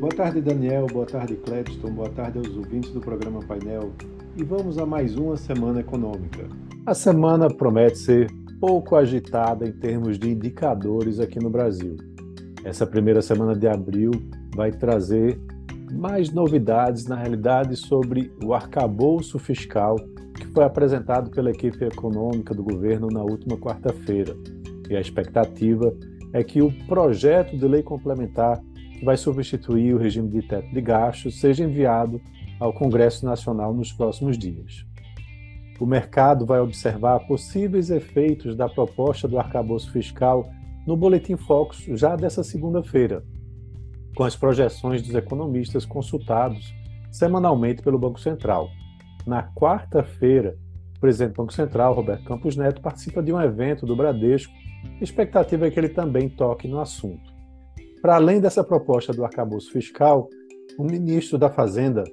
Boa tarde, Daniel. Boa tarde, Clepton. Boa tarde aos ouvintes do programa Painel. E vamos a mais uma semana econômica. A semana promete ser pouco agitada em termos de indicadores aqui no Brasil. Essa primeira semana de abril vai trazer mais novidades, na realidade, sobre o arcabouço fiscal que foi apresentado pela equipe econômica do governo na última quarta-feira. E a expectativa é que o projeto de lei complementar que vai substituir o regime de teto de gastos seja enviado ao Congresso Nacional nos próximos dias. O mercado vai observar possíveis efeitos da proposta do arcabouço fiscal no Boletim Focus já dessa segunda-feira, com as projeções dos economistas consultados semanalmente pelo Banco Central. Na quarta-feira, o presidente do Banco Central, Roberto Campos Neto, participa de um evento do Bradesco. A expectativa é que ele também toque no assunto. Para além dessa proposta do arcabouço fiscal, o ministro da Fazenda,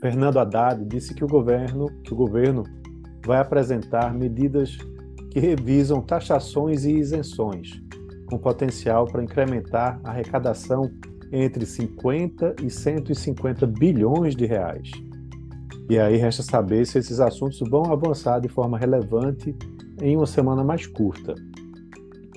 Fernando Haddad, disse que o governo, que o governo vai apresentar medidas que revisam taxações e isenções, com potencial para incrementar a arrecadação entre 50 e 150 bilhões de reais. E aí resta saber se esses assuntos vão avançar de forma relevante em uma semana mais curta.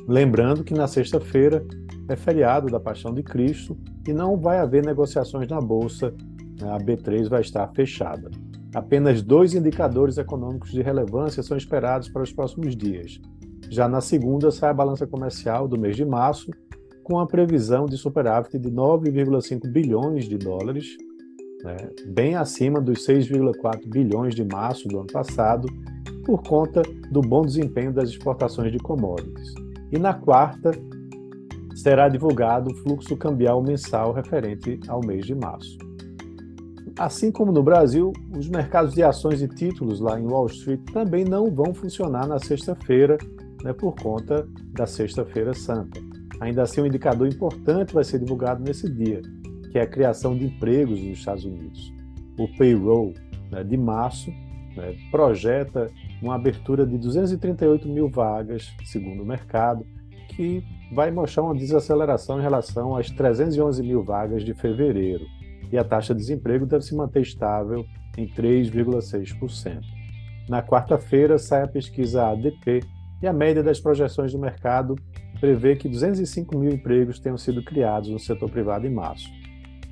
Lembrando que na sexta-feira é feriado da Paixão de Cristo e não vai haver negociações na Bolsa, né? a B3 vai estar fechada. Apenas dois indicadores econômicos de relevância são esperados para os próximos dias. Já na segunda sai a balança comercial do mês de março, com a previsão de superávit de 9,5 bilhões de dólares, né, bem acima dos 6,4 bilhões de março do ano passado, por conta do bom desempenho das exportações de commodities. E na quarta, será divulgado o fluxo cambial mensal referente ao mês de março. Assim como no Brasil, os mercados de ações e títulos lá em Wall Street também não vão funcionar na sexta-feira, né, por conta da Sexta-feira Santa. Ainda assim, um indicador importante vai ser divulgado nesse dia, que é a criação de empregos nos Estados Unidos. O payroll né, de março né, projeta uma abertura de 238 mil vagas, segundo o mercado, que vai mostrar uma desaceleração em relação às 311 mil vagas de fevereiro. E a taxa de desemprego deve se manter estável em 3,6%. Na quarta-feira sai a pesquisa ADP e a média das projeções do mercado prevê que 205 mil empregos tenham sido criados no setor privado em março.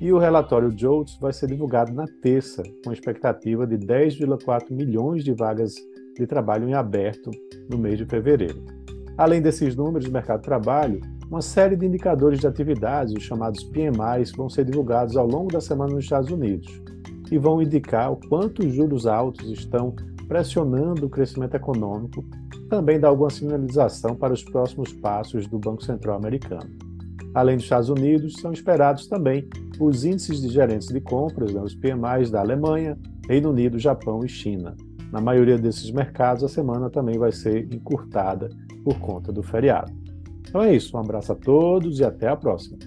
E o relatório JOLTS vai ser divulgado na terça, com expectativa de 10,4 milhões de vagas de trabalho em aberto no mês de fevereiro. Além desses números do mercado de trabalho, uma série de indicadores de atividades, os chamados PMIs, vão ser divulgados ao longo da semana nos Estados Unidos e vão indicar o quanto os juros altos estão pressionando o crescimento econômico, também dá alguma sinalização para os próximos passos do Banco Central americano. Além dos Estados Unidos, são esperados também os índices de gerentes de compras, né, os PMIs da Alemanha, Reino Unido, Japão e China. Na maioria desses mercados, a semana também vai ser encurtada por conta do feriado. Então é isso, um abraço a todos e até a próxima.